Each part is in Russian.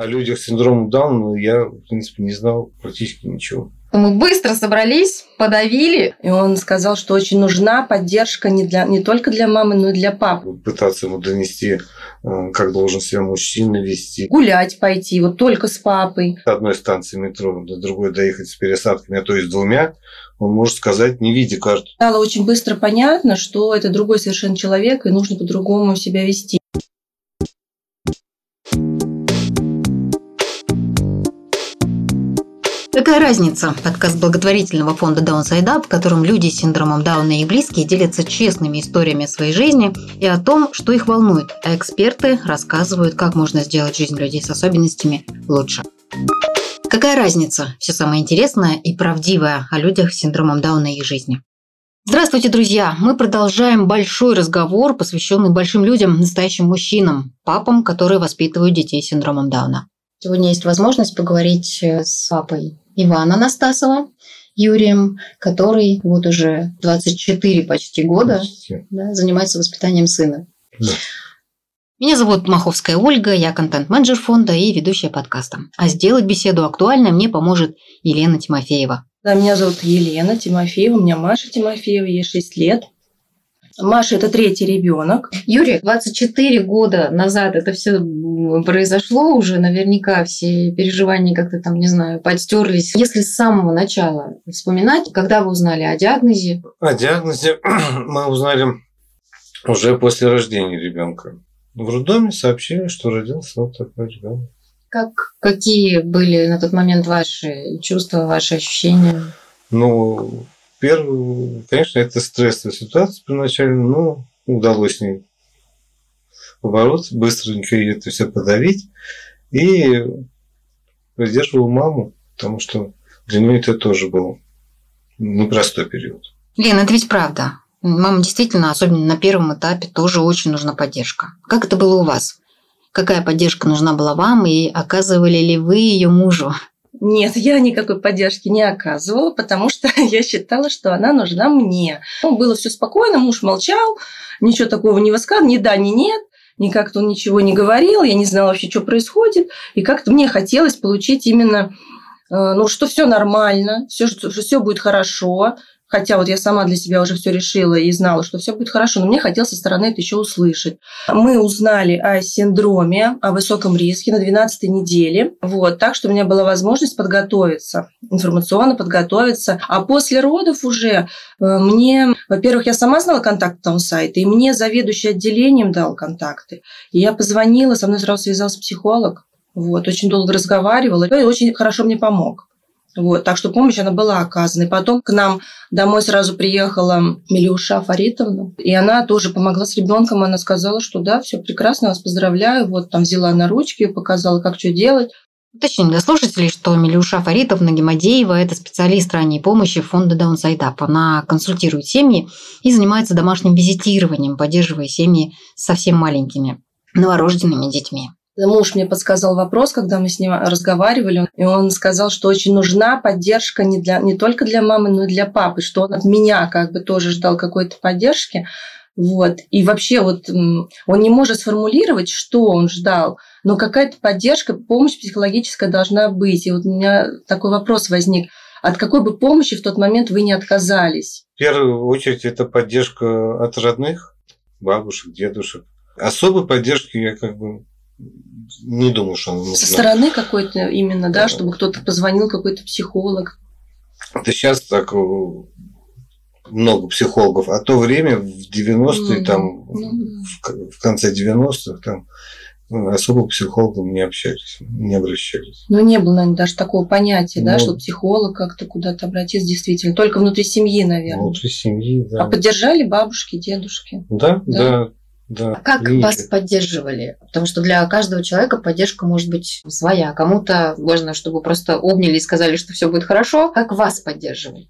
О людях с синдромом Дауна я, в принципе, не знал практически ничего. Мы быстро собрались, подавили. И он сказал, что очень нужна поддержка не, для, не только для мамы, но и для папы. Пытаться ему донести, э, как должен себя мужчина вести. Гулять пойти, вот только с папой. С одной станции метро до другой доехать с пересадками, а то и с двумя, он может сказать, не видя карту. Стало очень быстро понятно, что это другой совершенно человек, и нужно по-другому себя вести. Какая разница? Подкаст благотворительного фонда Downside Up, в котором люди с синдромом Дауна и близкие делятся честными историями своей жизни и о том, что их волнует, а эксперты рассказывают, как можно сделать жизнь людей с особенностями лучше. Какая разница? Все самое интересное и правдивое о людях с синдромом Дауна и их жизни. Здравствуйте, друзья! Мы продолжаем большой разговор, посвященный большим людям, настоящим мужчинам, папам, которые воспитывают детей с синдромом Дауна. Сегодня есть возможность поговорить э, с папой Ивана Анастасова, Юрием, который вот уже 24 почти года Да, занимается воспитанием сына. Да. Меня зовут Маховская Ольга, я контент-менеджер фонда и ведущая подкаста. А сделать беседу актуальной мне поможет Елена Тимофеева. Да, меня зовут Елена Тимофеева, у меня Маша Тимофеева, ей 6 лет. Маша – это третий ребенок. Юрий, 24 года назад это все произошло уже, наверняка все переживания как-то там, не знаю, подстерлись. Если с самого начала вспоминать, когда вы узнали о диагнозе? О диагнозе мы узнали уже после рождения ребенка. В роддоме сообщили, что родился вот такой ребенок. Как, какие были на тот момент ваши чувства, ваши ощущения? Ну, Первый, конечно, это стрессовая ситуация первоначально, но удалось с ней побороться, быстренько это все подавить. И поддерживал маму, потому что для нее это тоже был непростой период. Лена, это ведь правда. Мама действительно, особенно на первом этапе, тоже очень нужна поддержка. Как это было у вас? Какая поддержка нужна была вам и оказывали ли вы ее мужу? Нет, я никакой поддержки не оказывала, потому что я считала, что она нужна мне. Ну, было все спокойно, муж молчал, ничего такого не высказывал, ни да, ни нет. Никак-то он ничего не говорил, я не знала вообще, что происходит. И как-то мне хотелось получить именно, э, ну, что все нормально, все, что все будет хорошо, Хотя вот я сама для себя уже все решила и знала, что все будет хорошо, но мне хотелось со стороны это еще услышать. Мы узнали о синдроме, о высоком риске на 12 неделе. Вот, так что у меня была возможность подготовиться, информационно подготовиться. А после родов уже э, мне, во-первых, я сама знала контакт там сайта, и мне заведующий отделением дал контакты. И я позвонила, со мной сразу связался психолог. Вот, очень долго разговаривала, и очень хорошо мне помог. Вот, так что помощь она была оказана. И потом к нам домой сразу приехала Милюша Фаритовна, и она тоже помогла с ребенком. Она сказала, что да, все прекрасно, вас поздравляю. Вот там взяла на ручки, показала, как что делать. Уточним для слушателей, что Милюша Фаритовна Гемадеева – это специалист ранней помощи фонда Downside Up. Она консультирует семьи и занимается домашним визитированием, поддерживая семьи с совсем маленькими новорожденными детьми. Муж мне подсказал вопрос, когда мы с ним разговаривали, и он сказал, что очень нужна поддержка не, для, не только для мамы, но и для папы, что он от меня как бы тоже ждал какой-то поддержки. Вот. И вообще вот он не может сформулировать, что он ждал, но какая-то поддержка, помощь психологическая должна быть. И вот у меня такой вопрос возник. От какой бы помощи в тот момент вы не отказались? В первую очередь это поддержка от родных, бабушек, дедушек. Особой поддержки я как бы не думаю, что он Со стороны какой-то именно, да, чтобы кто-то позвонил, какой-то психолог. Это сейчас так э, много психологов, а то время в 90-е, mm-hmm. там, mm-hmm. в конце 90-х, там, ну, особо к психологам не общались, не обращались. Ну, не было, наверное, даже такого понятия, ну, да, что психолог как-то куда-то обратиться, действительно. Только внутри семьи, наверное. Внутри семьи, да. А поддержали бабушки, дедушки? Да, да. да да, а как видите. вас поддерживали? Потому что для каждого человека поддержка может быть своя. Кому-то можно, чтобы просто обняли и сказали, что все будет хорошо. Как вас поддерживали?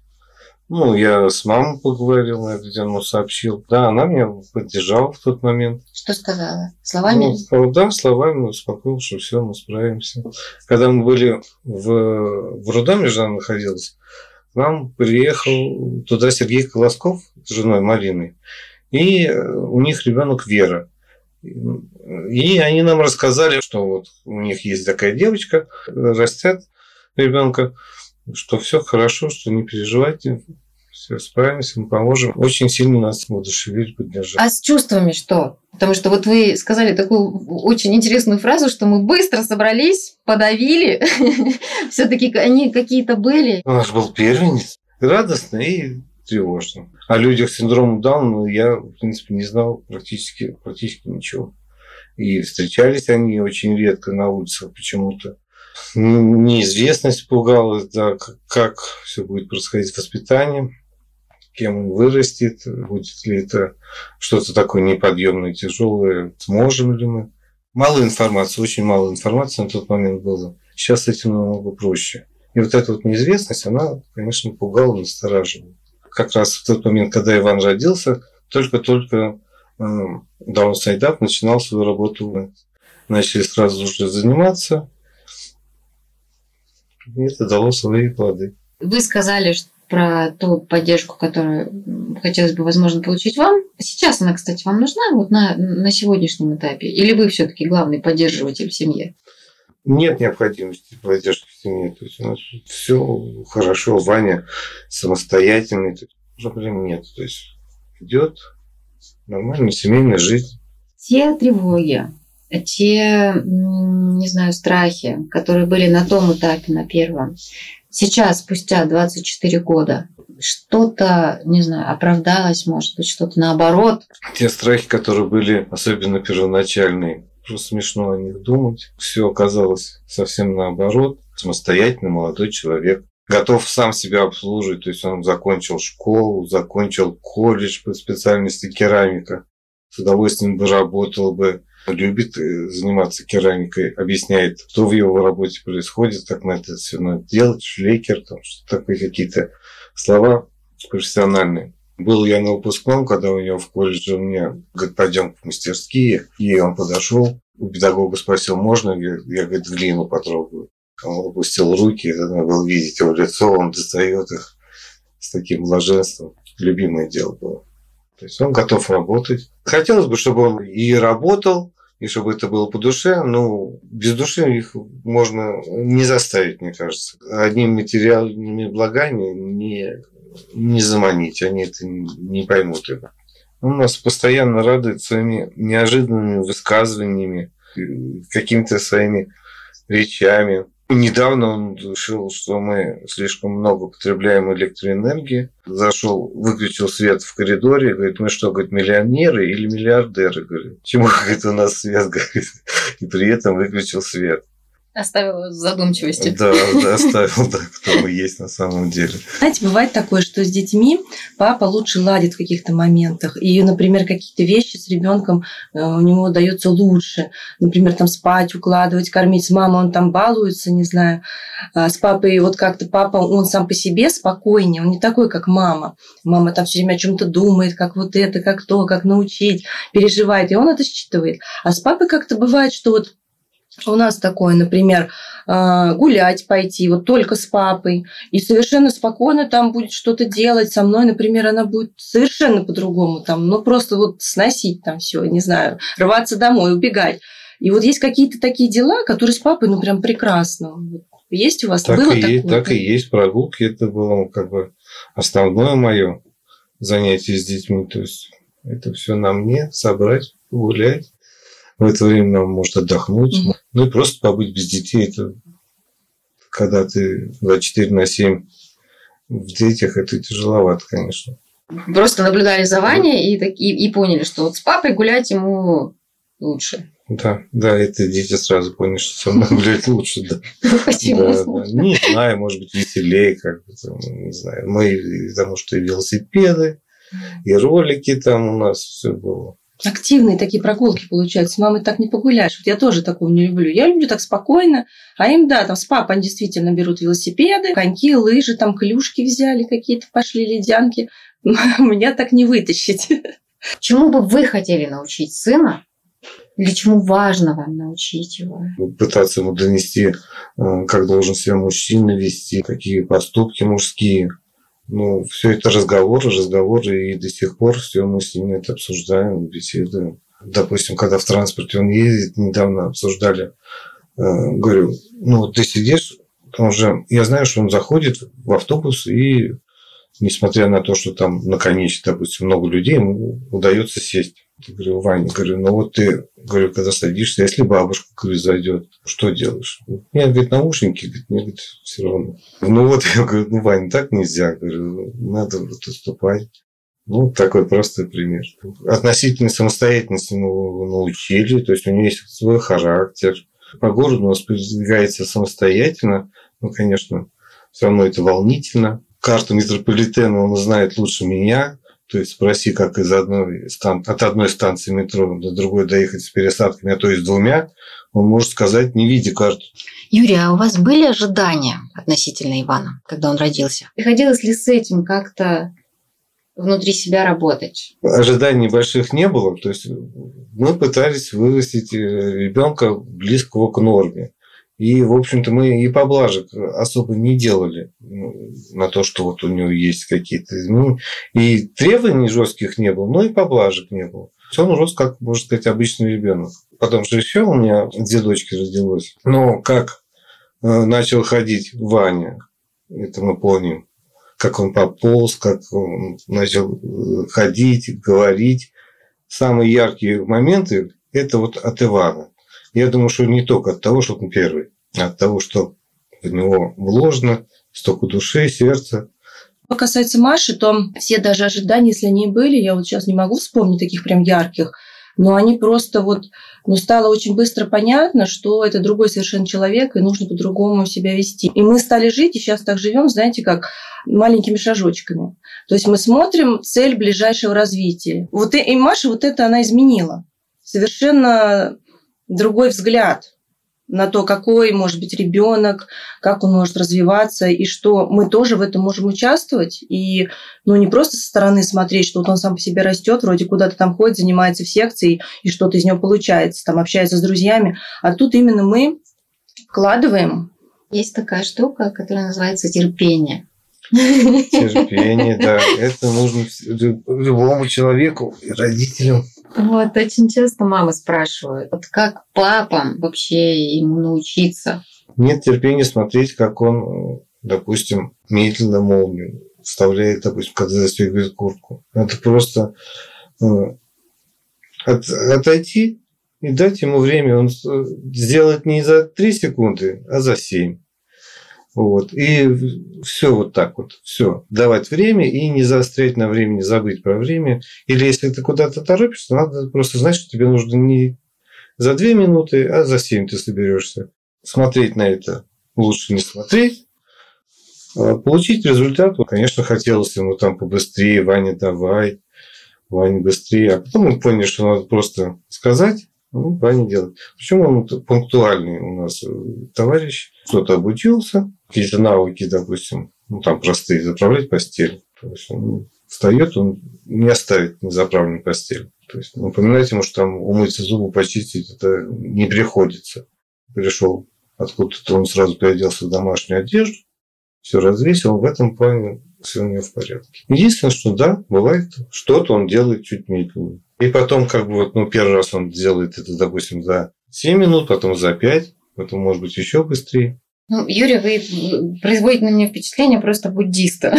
Ну, я с мамой поговорил на эту тему, сообщил. Да, она меня поддержала в тот момент. Что сказала? Словами? Ну, да, словами успокоил, что все, мы справимся. Когда мы были в, в роддоме, жена находилась, к нам приехал туда Сергей Колосков с женой Мариной. И э, у них ребенок Вера. И они нам рассказали, что вот у них есть такая девочка, растет ребенка, что все хорошо, что не переживайте, все справимся, мы поможем. Очень сильно нас воодушевили, поддержали. А с чувствами что? Потому что вот вы сказали такую очень интересную фразу, что мы быстро собрались, подавили. Все-таки они какие-то были. У нас был первенец. Радостно и тревожно. О людях с синдромом Дауна я, в принципе, не знал практически, практически ничего. И встречались они очень редко на улицах почему-то. Неизвестность пугала, да, как все будет происходить с воспитанием кем он вырастет, будет ли это что-то такое неподъемное, тяжелое, сможем ли мы. Мало информации, очень мало информации на тот момент было. Сейчас с этим намного проще. И вот эта вот неизвестность, она, конечно, пугала, настораживала. Как раз в тот момент, когда Иван родился, только-только э, Даун Сайдап начинал свою работу. Начали сразу же заниматься. И это дало свои плоды. Вы сказали, про ту поддержку, которую хотелось бы, возможно, получить вам. Сейчас она, кстати, вам нужна вот на, на сегодняшнем этапе? Или вы все-таки главный поддерживатель в семье? Нет необходимости поддержки в семье. То есть у нас все хорошо, Ваня самостоятельный, проблем нет. То есть идет нормальная семейная жизнь. Те тревоги, те, не знаю, страхи, которые были на том этапе, на первом, сейчас, спустя 24 года, что-то, не знаю, оправдалось, может быть, что-то наоборот. Те страхи, которые были особенно первоначальные, просто смешно о них думать. Все оказалось совсем наоборот. Самостоятельный молодой человек, готов сам себя обслуживать. То есть он закончил школу, закончил колледж по специальности керамика. С удовольствием бы работал бы любит э, заниматься керамикой, объясняет, что в его работе происходит, как на это все надо делать, шлейкер, там, что такое какие-то слова профессиональные. Был я на выпускном, когда у него в колледже меня говорит, пойдем в мастерские, и он подошел, у педагога спросил, можно, я, я говорит, глину потрогаю. Он опустил руки, это надо было видеть его лицо, он достает их с таким блаженством. Любимое дело было. То есть он готов работать. Хотелось бы, чтобы он и работал, и чтобы это было по душе. Но без души их можно не заставить, мне кажется. Одними материальными благами не, не заманить. Они это не поймут. Это. Он нас постоянно радует своими неожиданными высказываниями, какими-то своими речами. Недавно он решил, что мы слишком много потребляем электроэнергии. Зашел, выключил свет в коридоре, говорит, мы что, говорит, миллионеры или миллиардеры? Говорит, чему, говорит, у нас свет горит? И при этом выключил свет. Оставил в задумчивости. Да, да, оставил, да, кто мы есть на самом деле. Знаете, бывает такое, что с детьми папа лучше ладит в каких-то моментах. И, например, какие-то вещи с ребенком э, у него дается лучше. Например, там спать, укладывать, кормить. С мамой он там балуется, не знаю. А с папой вот как-то папа, он сам по себе спокойнее, он не такой, как мама. Мама там все время о чем-то думает, как вот это, как то, как научить, переживает, и он это считывает. А с папой как-то бывает, что вот у нас такое, например, а, гулять пойти, вот только с папой, и совершенно спокойно там будет что-то делать со мной, например, она будет совершенно по-другому, там, ну просто вот сносить там все, не знаю, рваться домой, убегать. И вот есть какие-то такие дела, которые с папой, ну прям прекрасно. Есть у вас? Так Было и такое? есть, так и есть. Прогулки это было как бы основное мое занятие с детьми. То есть это все на мне собрать, гулять в это время он может отдохнуть. Mm-hmm. Ну и просто побыть без детей. Это когда ты 24 на 7 в детях, это тяжеловато, конечно. Просто наблюдали за Ваней и, и, и поняли, что вот с папой гулять ему лучше. Да, да, это дети сразу поняли, что со мной гулять лучше, да. Почему? Да, да. Не знаю, может быть, веселее, как бы, не знаю. Мы, потому что и велосипеды, и ролики там у нас все было активные такие прогулки получаются. С мамой так не погуляешь. Вот я тоже такого не люблю. Я люблю так спокойно. А им, да, там с папой они действительно берут велосипеды, коньки, лыжи, там клюшки взяли какие-то, пошли ледянки. Меня так не вытащить. Чему бы вы хотели научить сына? Или чему важно вам научить его? Пытаться ему донести, э, как должен себя мужчина вести, какие поступки мужские – ну, все это разговоры, разговоры, и до сих пор все мы с ними это обсуждаем, беседуем. Допустим, когда в транспорте он ездит, недавно обсуждали, э, говорю, ну вот ты сидишь, он же, я знаю, что он заходит в автобус и несмотря на то, что там наконец, допустим, много людей, ему удается сесть. Говорю, Ваня, говорю, ну вот ты, говорю, когда садишься, если бабушка, говорю, зайдет, что делаешь? Нет, говорит, наушники, говорит, мне говорит, все равно. Ну вот, я говорю, ну, Ваня, так нельзя, говорю, надо вот уступать. Ну, такой простой пример. Относительно самостоятельности мы научили, то есть у него есть свой характер. По городу он передвигается самостоятельно. Ну, конечно, все равно это волнительно. Карту метрополитена он знает лучше меня. То есть спроси, как из одной от одной станции метро до другой доехать с пересадками, а то и с двумя, он может сказать, не видя карту. Юрий, а у вас были ожидания относительно Ивана, когда он родился? Приходилось ли с этим как-то внутри себя работать? Ожиданий больших не было. То есть мы пытались вырастить э, ребенка близкого к норме. И, в общем-то, мы и поблажек особо не делали ну, на то, что вот у него есть какие-то изменения. И требований жестких не было, но и поблажек не было. Он рос, как, можно сказать, обычный ребенок. Потом же еще у меня две дочки родилось. Но как э, начал ходить Ваня, это мы помним, как он пополз, как он начал э, ходить, говорить. Самые яркие моменты – это вот от Ивана. Я думаю, что не только от того, что он первый, а от того, что в него вложено столько души, сердца. Что касается Маши, то все даже ожидания, если они были, я вот сейчас не могу вспомнить таких прям ярких, но они просто вот, ну, стало очень быстро понятно, что это другой совершенно человек, и нужно по-другому себя вести. И мы стали жить, и сейчас так живем, знаете, как маленькими шажочками. То есть мы смотрим цель ближайшего развития. Вот и, и Маша вот это она изменила. Совершенно другой взгляд на то, какой может быть ребенок, как он может развиваться, и что мы тоже в этом можем участвовать. И ну, не просто со стороны смотреть, что вот он сам по себе растет, вроде куда-то там ходит, занимается в секции, и что-то из него получается, там общается с друзьями. А тут именно мы вкладываем. Есть такая штука, которая называется терпение. Терпение, да. Это нужно любому человеку и родителям. Вот, очень часто мамы спрашивают, вот как папам вообще ему научиться? Нет терпения смотреть, как он, допустим, медленно молнию вставляет, допустим, когда застегивает куртку. Это просто э, от, отойти и дать ему время. Он сделает не за 3 секунды, а за 7. Вот. И все вот так вот. Все. Давать время и не заострять на времени, забыть про время. Или если ты куда-то торопишься, надо просто знать, что тебе нужно не за две минуты, а за семь ты соберешься. Смотреть на это лучше не смотреть. А получить результат, конечно, хотелось ему там побыстрее, Ваня, давай, Ваня, быстрее. А потом мы поняли, что надо просто сказать, ну, Ваня делает. Причем он пунктуальный у нас э, товарищ. Кто-то обучился, какие-то навыки, допустим, ну, там простые, заправлять постель. То есть он встает, он не оставит незаправленную постель. То есть напоминать ему, что там умыться зубы, почистить, это не приходится. Пришел откуда-то, он сразу переоделся в домашнюю одежду, все развесил, в этом плане все у него в порядке. Единственное, что да, бывает, что-то он делает чуть медленнее. И потом, как бы, вот, ну, первый раз он делает это, допустим, за 7 минут, потом за 5, потом, может быть, еще быстрее. Ну, Юрий, вы производите на меня впечатление просто буддиста.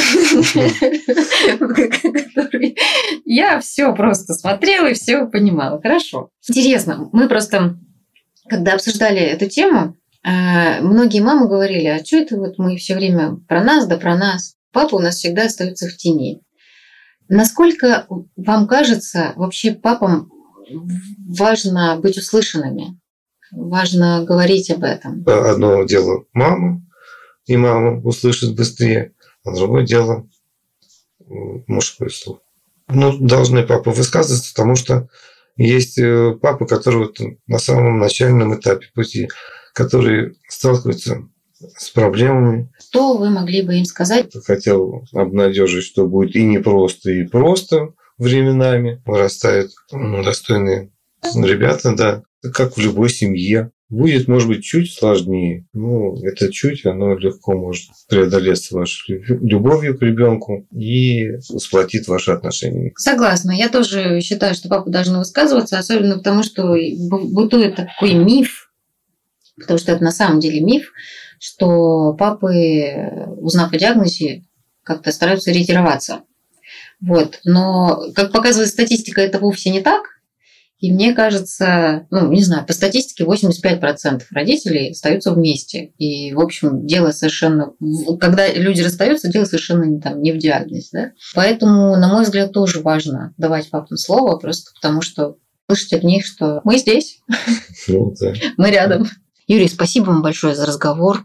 Я все просто смотрела и все понимала. Хорошо. Интересно, мы просто, когда обсуждали эту тему, э, многие мамы говорили, а что это вот мы все время про нас, да про нас. Папа у нас всегда остается в тени. Насколько вам кажется, вообще папам важно быть услышанными? Важно говорить об этом. Одно дело мама, и мама услышит быстрее, а другое дело мужской слух. Ну, должны папы высказываться, потому что есть э, папы, которые вот на самом начальном этапе пути, которые сталкиваются с проблемами. Что вы могли бы им сказать? Хотел обнадежить, что будет и непросто, и просто временами. Вырастают достойные ребята, да как в любой семье. будет, может быть, чуть сложнее. Ну, это чуть, оно легко может преодолеться вашей любовью к ребенку и сплотит ваши отношения. Согласна. Я тоже считаю, что папа должен высказываться, особенно потому, что бытует такой миф, потому что это на самом деле миф, что папы, узнав о диагнозе, как-то стараются ретироваться. Вот. Но, как показывает статистика, это вовсе не так. И мне кажется, ну, не знаю, по статистике 85% родителей остаются вместе. И, в общем, дело совершенно... Когда люди расстаются, дело совершенно не, там, не в диагнозе. Да? Поэтому, на мой взгляд, тоже важно давать папам слово, просто потому что слышать от них, что мы здесь, ну, мы рядом. Юрий, спасибо вам большое за разговор.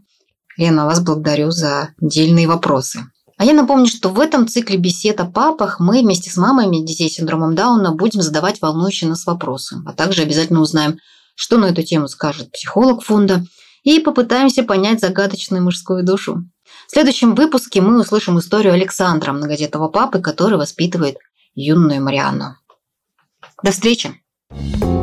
Лена, вас благодарю за дельные вопросы. А я напомню, что в этом цикле бесед о папах мы вместе с мамами детей с синдромом Дауна будем задавать волнующие нас вопросы, а также обязательно узнаем, что на эту тему скажет психолог фонда, и попытаемся понять загадочную мужскую душу. В следующем выпуске мы услышим историю Александра, многодетного папы, который воспитывает юную Марианну. До встречи! thank you